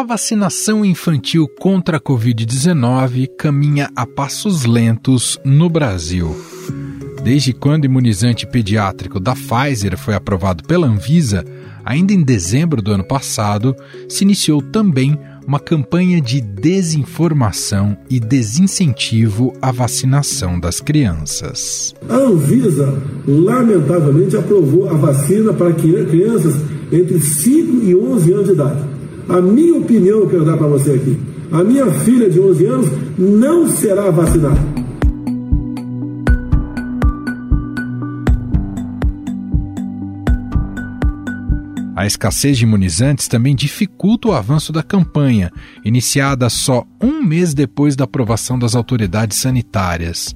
A vacinação infantil contra a Covid-19 caminha a passos lentos no Brasil. Desde quando o imunizante pediátrico da Pfizer foi aprovado pela Anvisa, ainda em dezembro do ano passado, se iniciou também uma campanha de desinformação e desincentivo à vacinação das crianças. A Anvisa, lamentavelmente, aprovou a vacina para crianças entre 5 e 11 anos de idade. A minha opinião, eu quero dar para você aqui. A minha filha de 11 anos não será vacinada. A escassez de imunizantes também dificulta o avanço da campanha, iniciada só um mês depois da aprovação das autoridades sanitárias.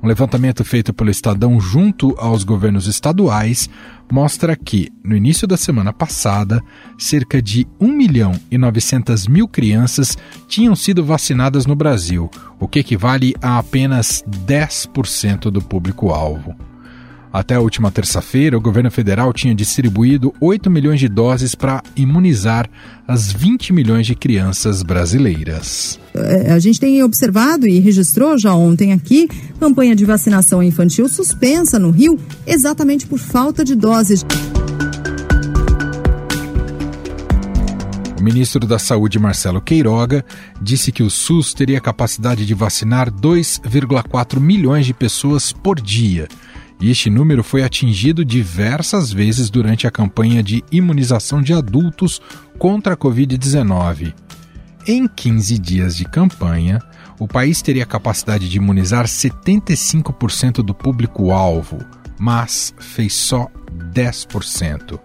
Um levantamento feito pelo Estadão junto aos governos estaduais mostra que, no início da semana passada, cerca de 1 milhão e 900 mil crianças tinham sido vacinadas no Brasil, o que equivale a apenas 10% do público-alvo. Até a última terça-feira, o governo federal tinha distribuído 8 milhões de doses para imunizar as 20 milhões de crianças brasileiras. É, a gente tem observado e registrou já ontem aqui campanha de vacinação infantil suspensa no Rio exatamente por falta de doses. O ministro da Saúde, Marcelo Queiroga, disse que o SUS teria capacidade de vacinar 2,4 milhões de pessoas por dia e este número foi atingido diversas vezes durante a campanha de imunização de adultos contra a Covid-19. Em 15 dias de campanha, o país teria capacidade de imunizar 75% do público-alvo, mas fez só 10%.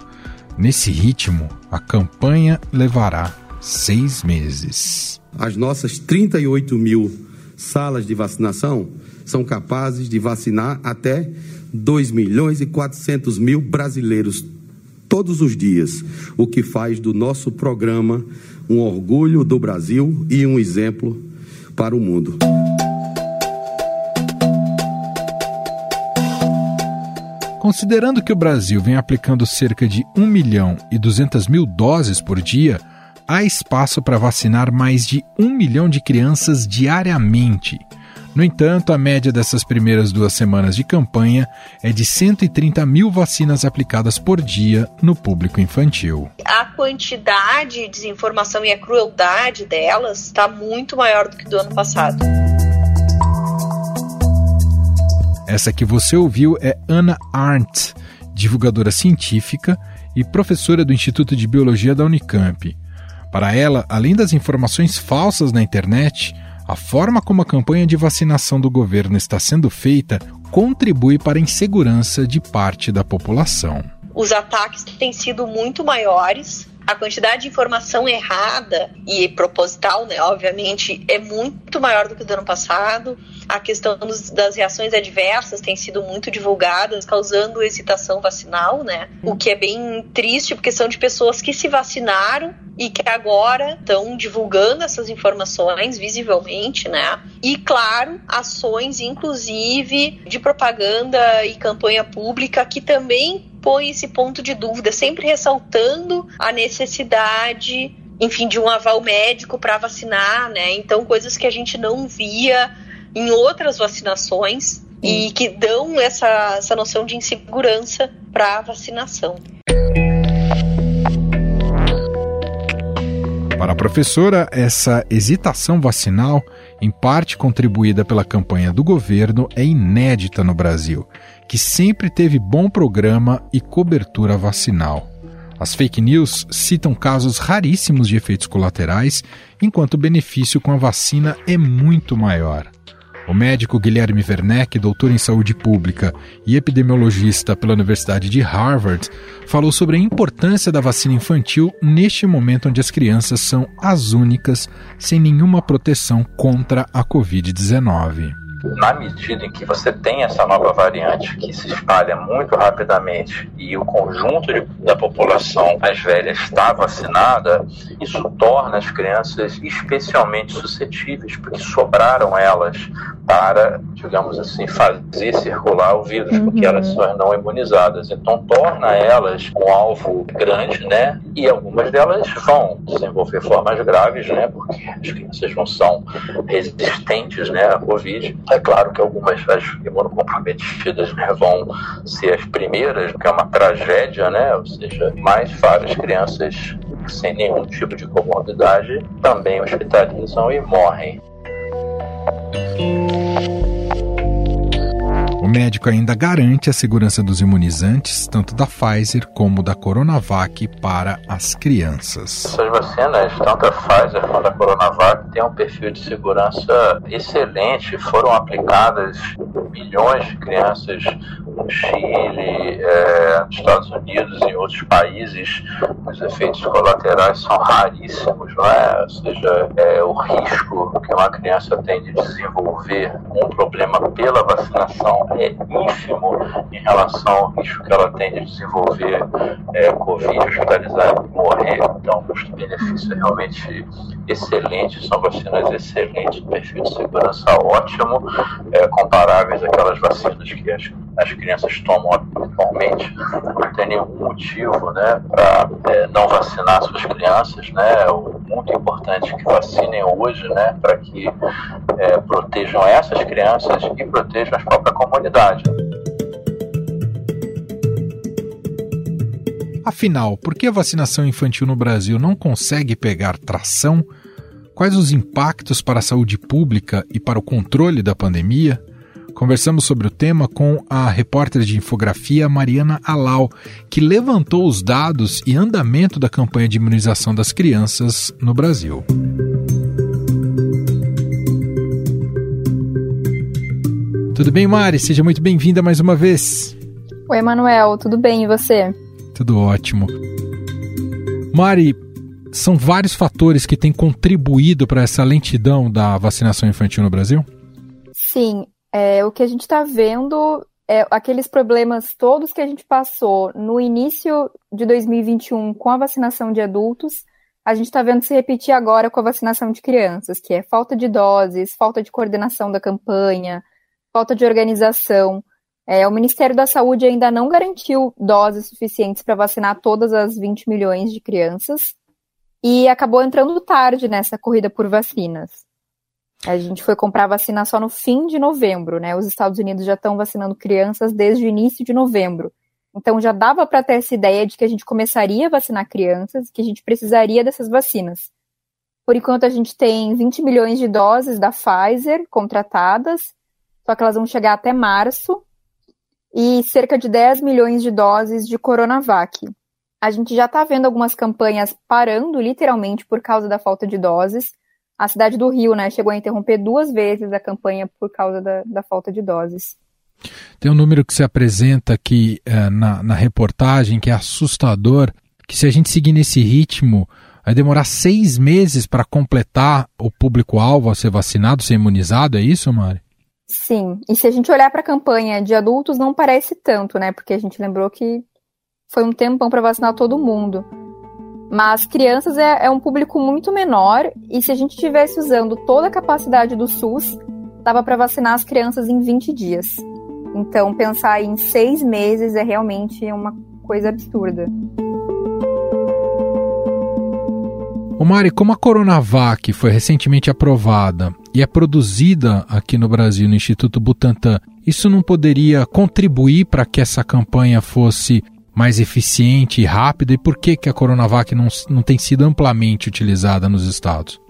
Nesse ritmo, a campanha levará seis meses. As nossas 38 mil salas de vacinação são capazes de vacinar até 2 milhões e 400 mil brasileiros todos os dias, o que faz do nosso programa um orgulho do Brasil e um exemplo para o mundo. Considerando que o Brasil vem aplicando cerca de 1 milhão e 200 mil doses por dia, há espaço para vacinar mais de 1 milhão de crianças diariamente. No entanto, a média dessas primeiras duas semanas de campanha é de 130 mil vacinas aplicadas por dia no público infantil. A quantidade de desinformação e a crueldade delas está muito maior do que do ano passado. Essa que você ouviu é Anna Arndt, divulgadora científica e professora do Instituto de Biologia da Unicamp. Para ela, além das informações falsas na internet, a forma como a campanha de vacinação do governo está sendo feita contribui para a insegurança de parte da população. Os ataques têm sido muito maiores, a quantidade de informação errada e proposital, né, obviamente, é muito maior do que do ano passado. A questão dos, das reações adversas tem sido muito divulgadas, causando hesitação vacinal, né? O que é bem triste, porque são de pessoas que se vacinaram e que agora estão divulgando essas informações visivelmente, né? E claro, ações inclusive de propaganda e campanha pública que também põe esse ponto de dúvida, sempre ressaltando a necessidade enfim, de um aval médico para vacinar, né? Então, coisas que a gente não via em outras vacinações e que dão essa, essa noção de insegurança para a vacinação. Para a professora, essa hesitação vacinal, em parte contribuída pela campanha do governo, é inédita no Brasil, que sempre teve bom programa e cobertura vacinal. As fake news citam casos raríssimos de efeitos colaterais, enquanto o benefício com a vacina é muito maior. O médico Guilherme Werneck, doutor em saúde pública e epidemiologista pela Universidade de Harvard, falou sobre a importância da vacina infantil neste momento onde as crianças são as únicas sem nenhuma proteção contra a Covid-19 na medida em que você tem essa nova variante que se espalha muito rapidamente e o conjunto de, da população mais velha está vacinada, isso torna as crianças especialmente suscetíveis, porque sobraram elas para, digamos assim, fazer circular o vírus, uhum. porque elas são não imunizadas. Então, torna elas um alvo grande, né? E algumas delas vão desenvolver formas graves, né? Porque as crianças não são resistentes, né, à Covid. É claro que algumas das imunocomprometidas né, vão ser as primeiras, que é uma tragédia, né? Ou seja, mais várias crianças sem nenhum tipo de comorbidade também hospitalizam e morrem. O médico ainda garante a segurança dos imunizantes, tanto da Pfizer como da Coronavac, para as crianças. Essas vacinas, tanto a Pfizer quanto a Coronavac, têm um perfil de segurança excelente. Foram aplicadas milhões de crianças no Chile, é, nos Estados Unidos e em outros países. Os efeitos colaterais são raríssimos, não é? Ou seja, é, o risco que uma criança tem de desenvolver um problema pela vacinação é ínfimo em relação ao risco que ela tem de desenvolver é, Covid, hospitalizar e morrer. Então, custo-benefício é realmente excelente, são vacinas excelentes, perfil de segurança ótimo, é, comparáveis àquelas vacinas que as, as crianças tomam atualmente. Não tem nenhum motivo né, para é, não vacinar suas crianças. Né? É muito importante que vacinem hoje né, para que é, protejam essas crianças e protejam próprias comunidades comunidade. Afinal, por que a vacinação infantil no Brasil não consegue pegar tração? Quais os impactos para a saúde pública e para o controle da pandemia? Conversamos sobre o tema com a repórter de infografia Mariana Alau, que levantou os dados e andamento da campanha de imunização das crianças no Brasil. Tudo bem, Mari? Seja muito bem-vinda mais uma vez. Oi, Emanuel, tudo bem e você? Tudo ótimo. Mari, são vários fatores que têm contribuído para essa lentidão da vacinação infantil no Brasil? Sim, é, o que a gente está vendo é aqueles problemas todos que a gente passou no início de 2021 com a vacinação de adultos, a gente está vendo se repetir agora com a vacinação de crianças, que é falta de doses, falta de coordenação da campanha, falta de organização. É, o Ministério da Saúde ainda não garantiu doses suficientes para vacinar todas as 20 milhões de crianças e acabou entrando tarde nessa corrida por vacinas. A gente foi comprar vacina só no fim de novembro, né? Os Estados Unidos já estão vacinando crianças desde o início de novembro. Então já dava para ter essa ideia de que a gente começaria a vacinar crianças, que a gente precisaria dessas vacinas. Por enquanto a gente tem 20 milhões de doses da Pfizer contratadas só que elas vão chegar até março, e cerca de 10 milhões de doses de Coronavac. A gente já está vendo algumas campanhas parando, literalmente, por causa da falta de doses. A cidade do Rio, né, chegou a interromper duas vezes a campanha por causa da, da falta de doses. Tem um número que se apresenta aqui é, na, na reportagem que é assustador, que se a gente seguir nesse ritmo, vai demorar seis meses para completar o público-alvo a ser vacinado, ser imunizado, é isso, Mari? Sim, e se a gente olhar para a campanha de adultos, não parece tanto, né? Porque a gente lembrou que foi um tempão para vacinar todo mundo. Mas crianças é, é, um público muito menor, e se a gente estivesse usando toda a capacidade do SUS, dava para vacinar as crianças em 20 dias. Então, pensar em seis meses é realmente uma coisa absurda. O Mari, como a Coronavac foi recentemente aprovada e é produzida aqui no Brasil, no Instituto Butantan, isso não poderia contribuir para que essa campanha fosse mais eficiente e rápida? E por que, que a Coronavac não, não tem sido amplamente utilizada nos estados?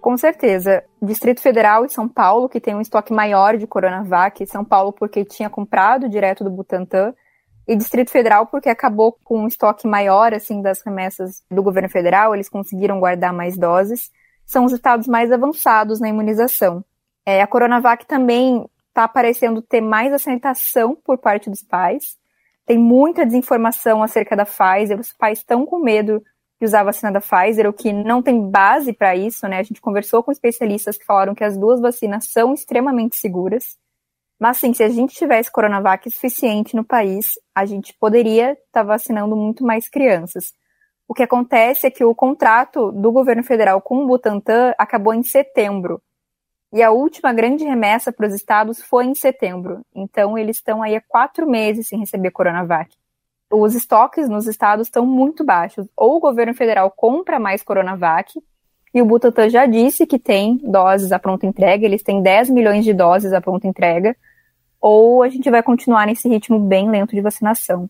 Com certeza. Distrito Federal e São Paulo, que tem um estoque maior de Coronavac, São Paulo porque tinha comprado direto do Butantan, e Distrito Federal porque acabou com um estoque maior assim das remessas do governo federal, eles conseguiram guardar mais doses são os estados mais avançados na imunização. É, a Coronavac também está parecendo ter mais aceitação por parte dos pais. Tem muita desinformação acerca da Pfizer. Os pais estão com medo de usar a vacina da Pfizer, o que não tem base para isso, né? A gente conversou com especialistas que falaram que as duas vacinas são extremamente seguras. Mas, sim, se a gente tivesse Coronavac suficiente no país, a gente poderia estar tá vacinando muito mais crianças. O que acontece é que o contrato do governo federal com o Butantan acabou em setembro. E a última grande remessa para os estados foi em setembro. Então, eles estão aí há quatro meses sem receber Coronavac. Os estoques nos estados estão muito baixos. Ou o governo federal compra mais Coronavac, e o Butantan já disse que tem doses à pronta entrega, eles têm 10 milhões de doses à pronta entrega, ou a gente vai continuar nesse ritmo bem lento de vacinação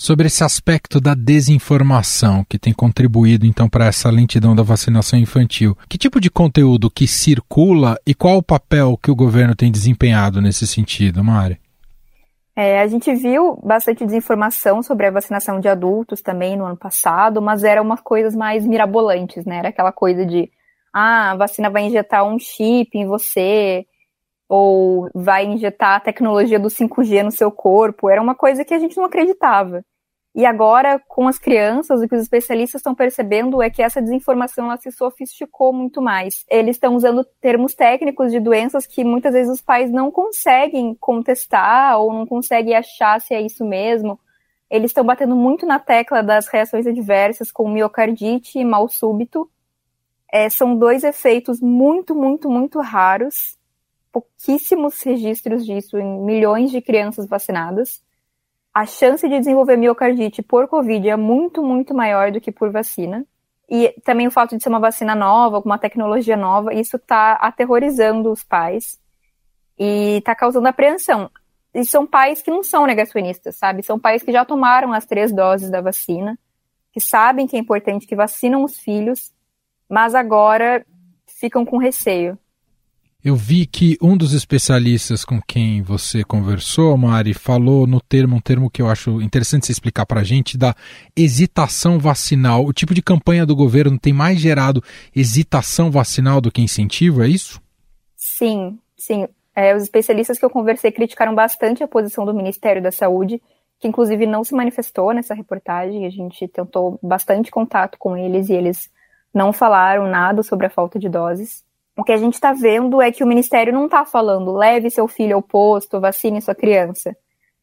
sobre esse aspecto da desinformação que tem contribuído então para essa lentidão da vacinação infantil. Que tipo de conteúdo que circula e qual o papel que o governo tem desempenhado nesse sentido, Mari? É, a gente viu bastante desinformação sobre a vacinação de adultos também no ano passado, mas eram umas coisas mais mirabolantes, né? Era aquela coisa de, ah, a vacina vai injetar um chip em você, ou vai injetar a tecnologia do 5G no seu corpo. Era uma coisa que a gente não acreditava. E agora, com as crianças, o que os especialistas estão percebendo é que essa desinformação ela se sofisticou muito mais. Eles estão usando termos técnicos de doenças que muitas vezes os pais não conseguem contestar ou não conseguem achar se é isso mesmo. Eles estão batendo muito na tecla das reações adversas com miocardite e mal súbito. É, são dois efeitos muito, muito, muito raros. Pouquíssimos registros disso em milhões de crianças vacinadas a chance de desenvolver miocardite por Covid é muito, muito maior do que por vacina. E também o fato de ser uma vacina nova, com uma tecnologia nova, isso está aterrorizando os pais e está causando apreensão. E são pais que não são negacionistas, sabe? São pais que já tomaram as três doses da vacina, que sabem que é importante, que vacinam os filhos, mas agora ficam com receio. Eu vi que um dos especialistas com quem você conversou, Mari, falou no termo, um termo que eu acho interessante você explicar para a gente, da hesitação vacinal. O tipo de campanha do governo tem mais gerado hesitação vacinal do que incentivo, é isso? Sim, sim. É, os especialistas que eu conversei criticaram bastante a posição do Ministério da Saúde, que inclusive não se manifestou nessa reportagem. A gente tentou bastante contato com eles e eles não falaram nada sobre a falta de doses. O que a gente está vendo é que o Ministério não está falando leve seu filho ao posto, vacine sua criança.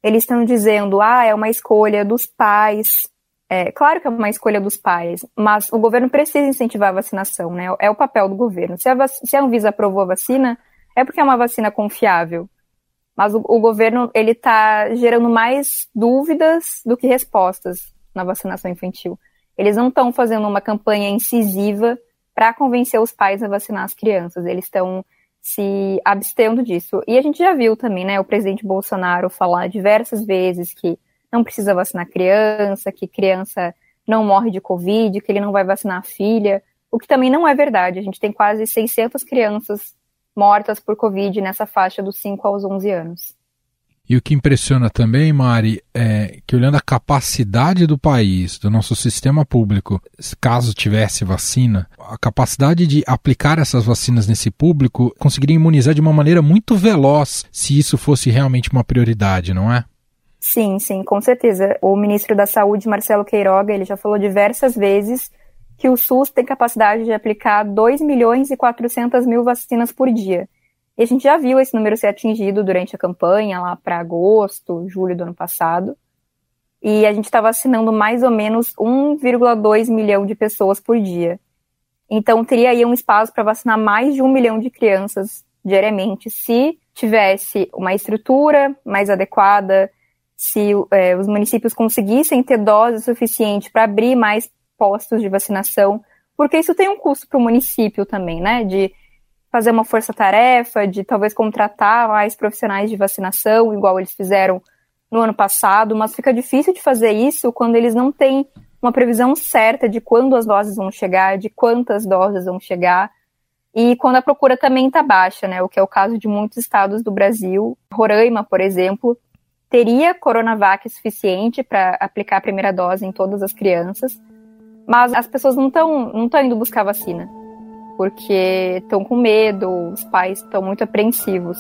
Eles estão dizendo, ah, é uma escolha dos pais. É, claro que é uma escolha dos pais, mas o governo precisa incentivar a vacinação, né? É o papel do governo. Se a, se a Anvisa aprovou a vacina, é porque é uma vacina confiável. Mas o, o governo, ele está gerando mais dúvidas do que respostas na vacinação infantil. Eles não estão fazendo uma campanha incisiva para convencer os pais a vacinar as crianças. Eles estão se abstendo disso. E a gente já viu também, né, o presidente Bolsonaro falar diversas vezes que não precisa vacinar criança, que criança não morre de Covid, que ele não vai vacinar a filha, o que também não é verdade. A gente tem quase 600 crianças mortas por Covid nessa faixa dos 5 aos 11 anos. E o que impressiona também, Mari, é que olhando a capacidade do país, do nosso sistema público, caso tivesse vacina, a capacidade de aplicar essas vacinas nesse público conseguiria imunizar de uma maneira muito veloz se isso fosse realmente uma prioridade, não é? Sim, sim, com certeza. O ministro da Saúde, Marcelo Queiroga, ele já falou diversas vezes que o SUS tem capacidade de aplicar 2 milhões e 400 mil vacinas por dia. E a gente já viu esse número ser atingido durante a campanha, lá para agosto, julho do ano passado. E a gente está vacinando mais ou menos 1,2 milhão de pessoas por dia. Então, teria aí um espaço para vacinar mais de um milhão de crianças diariamente, se tivesse uma estrutura mais adequada, se é, os municípios conseguissem ter dose suficiente para abrir mais postos de vacinação, porque isso tem um custo para o município também, né? De fazer uma força-tarefa, de talvez contratar mais profissionais de vacinação, igual eles fizeram no ano passado, mas fica difícil de fazer isso quando eles não têm uma previsão certa de quando as doses vão chegar, de quantas doses vão chegar, e quando a procura também está baixa, né? O que é o caso de muitos estados do Brasil. Roraima, por exemplo, teria Coronavac suficiente para aplicar a primeira dose em todas as crianças, mas as pessoas não estão não indo buscar vacina porque estão com medo, os pais estão muito apreensivos.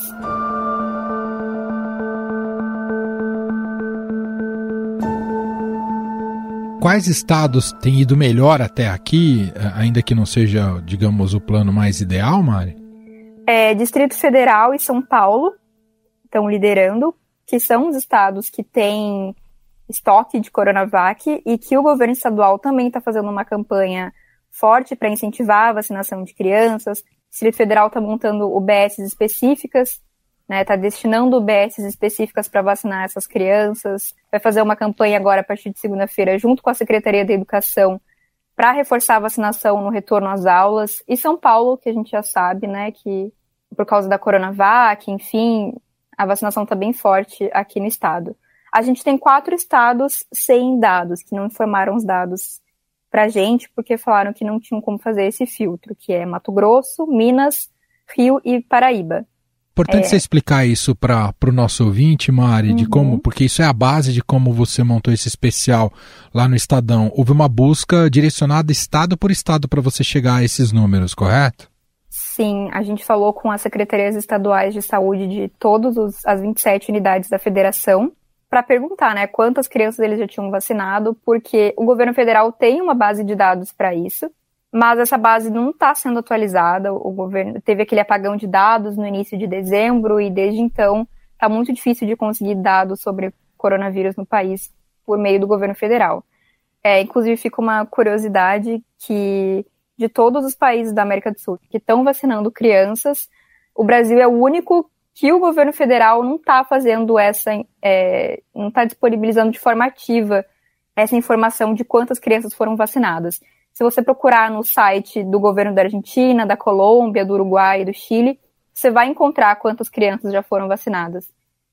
Quais estados têm ido melhor até aqui, ainda que não seja, digamos, o plano mais ideal, Mari? É, Distrito Federal e São Paulo estão liderando, que são os estados que têm estoque de Coronavac e que o governo estadual também está fazendo uma campanha forte para incentivar a vacinação de crianças. O Distrito Federal está montando UBS específicas, né? Está destinando UBS específicas para vacinar essas crianças. Vai fazer uma campanha agora a partir de segunda-feira, junto com a Secretaria da Educação, para reforçar a vacinação no retorno às aulas. E São Paulo, que a gente já sabe, né, que por causa da Coronavac, enfim, a vacinação está bem forte aqui no estado. A gente tem quatro estados sem dados, que não informaram os dados para a gente, porque falaram que não tinham como fazer esse filtro, que é Mato Grosso, Minas, Rio e Paraíba. Importante é... você explicar isso para o nosso ouvinte, Mari, uhum. de como, porque isso é a base de como você montou esse especial lá no Estadão. Houve uma busca direcionada estado por estado para você chegar a esses números, correto? Sim, a gente falou com as secretarias estaduais de saúde de todas as 27 unidades da federação para perguntar, né, quantas crianças eles já tinham vacinado, porque o governo federal tem uma base de dados para isso, mas essa base não está sendo atualizada. O governo teve aquele apagão de dados no início de dezembro e desde então está muito difícil de conseguir dados sobre coronavírus no país por meio do governo federal. É, inclusive fica uma curiosidade que de todos os países da América do Sul que estão vacinando crianças, o Brasil é o único que o governo federal não está fazendo essa, é, não está disponibilizando de forma ativa essa informação de quantas crianças foram vacinadas. Se você procurar no site do governo da Argentina, da Colômbia, do Uruguai e do Chile, você vai encontrar quantas crianças já foram vacinadas.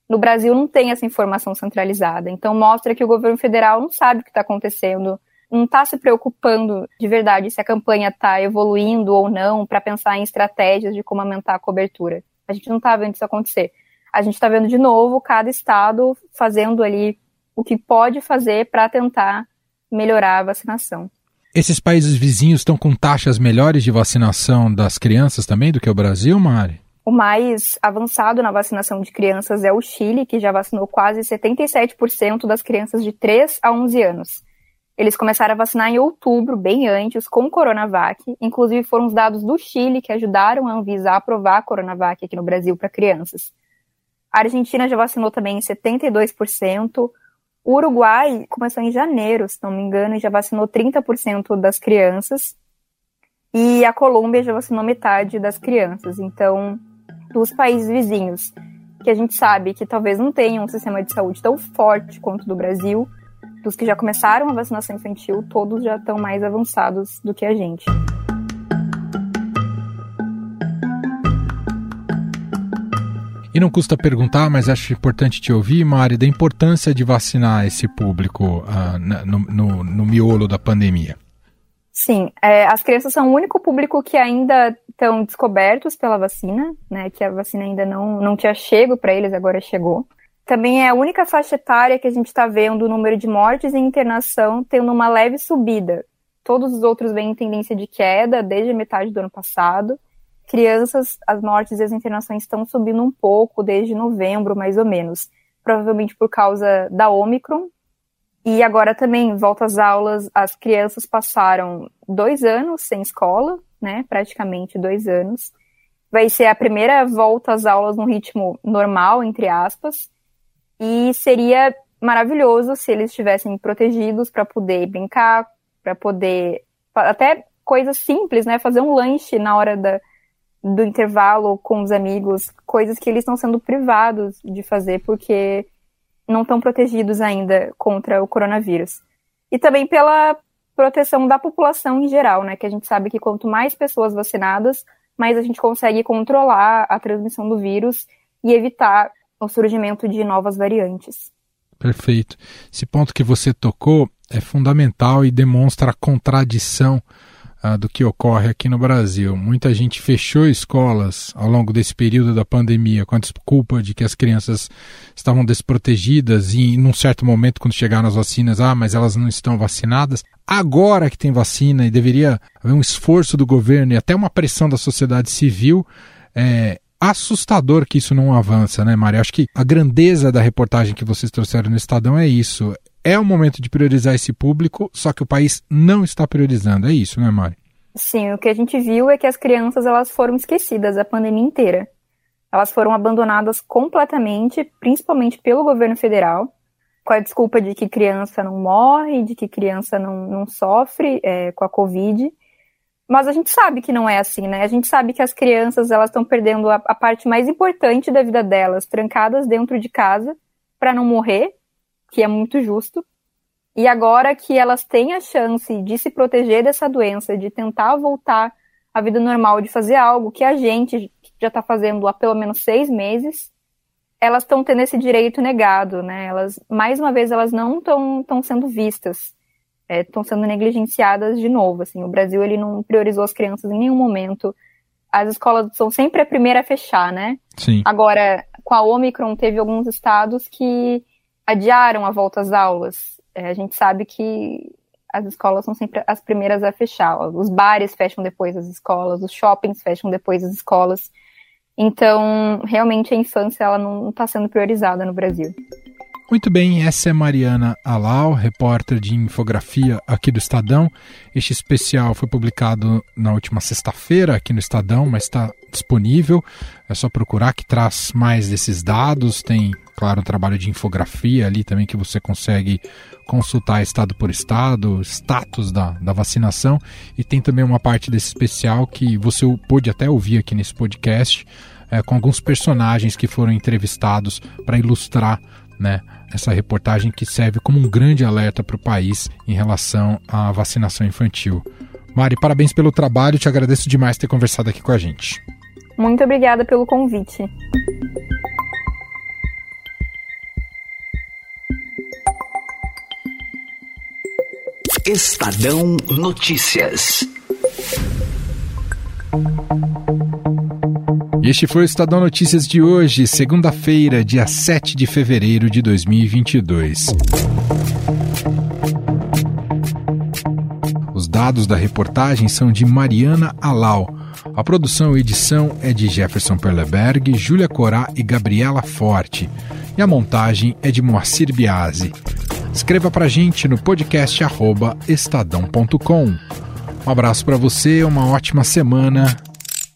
No Brasil não tem essa informação centralizada, então mostra que o governo federal não sabe o que está acontecendo, não está se preocupando de verdade se a campanha está evoluindo ou não para pensar em estratégias de como aumentar a cobertura. A gente não está vendo isso acontecer. A gente está vendo de novo cada estado fazendo ali o que pode fazer para tentar melhorar a vacinação. Esses países vizinhos estão com taxas melhores de vacinação das crianças também do que o Brasil, Mari? O mais avançado na vacinação de crianças é o Chile, que já vacinou quase 77% das crianças de 3 a 11 anos. Eles começaram a vacinar em outubro, bem antes, com Coronavac. Inclusive, foram os dados do Chile que ajudaram a Anvisa a aprovar a Coronavac aqui no Brasil para crianças. A Argentina já vacinou também em 72%. O Uruguai começou em janeiro, se não me engano, e já vacinou 30% das crianças. E a Colômbia já vacinou metade das crianças. Então, dos países vizinhos, que a gente sabe que talvez não tenham um sistema de saúde tão forte quanto o do Brasil, dos que já começaram a vacinação infantil, todos já estão mais avançados do que a gente. E não custa perguntar, mas acho importante te ouvir, Mari, da importância de vacinar esse público uh, no, no, no, miolo da pandemia. Sim, é, as crianças são o único público que ainda estão descobertos pela vacina, né? Que a vacina ainda não, não tinha chego para eles, agora chegou. Também é a única faixa etária que a gente está vendo o número de mortes em internação tendo uma leve subida. Todos os outros vêm em tendência de queda desde a metade do ano passado crianças, as mortes e as internações estão subindo um pouco desde novembro, mais ou menos. Provavelmente por causa da Omicron. E agora também, volta às aulas, as crianças passaram dois anos sem escola, né? Praticamente dois anos. Vai ser a primeira volta às aulas num ritmo normal, entre aspas. E seria maravilhoso se eles estivessem protegidos para poder brincar, para poder. Até coisas simples, né? Fazer um lanche na hora da, do intervalo com os amigos, coisas que eles estão sendo privados de fazer porque não estão protegidos ainda contra o coronavírus. E também pela proteção da população em geral, né? Que a gente sabe que quanto mais pessoas vacinadas, mais a gente consegue controlar a transmissão do vírus e evitar o surgimento de novas variantes. Perfeito. Esse ponto que você tocou é fundamental e demonstra a contradição ah, do que ocorre aqui no Brasil. Muita gente fechou escolas ao longo desse período da pandemia com a desculpa de que as crianças estavam desprotegidas e, num certo momento, quando chegaram as vacinas, ah, mas elas não estão vacinadas. Agora que tem vacina e deveria haver um esforço do governo e até uma pressão da sociedade civil, é assustador que isso não avança, né, Maria? Acho que a grandeza da reportagem que vocês trouxeram no Estadão é isso é o momento de priorizar esse público, só que o país não está priorizando. É isso, né, Mari? Sim, o que a gente viu é que as crianças elas foram esquecidas a pandemia inteira. Elas foram abandonadas completamente, principalmente pelo governo federal, com a desculpa de que criança não morre, de que criança não, não sofre é, com a Covid. Mas a gente sabe que não é assim, né? A gente sabe que as crianças elas estão perdendo a, a parte mais importante da vida delas, trancadas dentro de casa, para não morrer, que é muito justo. E agora que elas têm a chance de se proteger dessa doença, de tentar voltar à vida normal, de fazer algo que a gente já está fazendo há pelo menos seis meses, elas estão tendo esse direito negado, né? Elas, mais uma vez, elas não estão sendo vistas estão é, sendo negligenciadas de novo. Assim, o Brasil ele não priorizou as crianças em nenhum momento. As escolas são sempre a primeira a fechar, né? Sim. Agora, com a Omicron, teve alguns estados que adiaram a volta às aulas. É, a gente sabe que as escolas são sempre as primeiras a fechar. Os bares fecham depois das escolas, os shoppings fecham depois das escolas. Então, realmente a infância ela não está sendo priorizada no Brasil. Muito bem, essa é Mariana Alau, repórter de infografia aqui do Estadão. Este especial foi publicado na última sexta-feira aqui no Estadão, mas está disponível. É só procurar que traz mais desses dados. Tem, claro, um trabalho de infografia ali também que você consegue consultar estado por estado, status da, da vacinação. E tem também uma parte desse especial que você pôde até ouvir aqui nesse podcast, é, com alguns personagens que foram entrevistados para ilustrar né, essa reportagem que serve como um grande alerta para o país em relação à vacinação infantil. Mari, parabéns pelo trabalho, te agradeço demais ter conversado aqui com a gente. Muito obrigada pelo convite. Estadão Notícias. Este foi o Estadão Notícias de hoje, segunda-feira, dia 7 de fevereiro de 2022. Os dados da reportagem são de Mariana Alau. A produção e edição é de Jefferson Perleberg, Júlia Corá e Gabriela Forte. E a montagem é de Moacir Biasi. Escreva pra gente no podcast estadão.com. Um abraço para você, uma ótima semana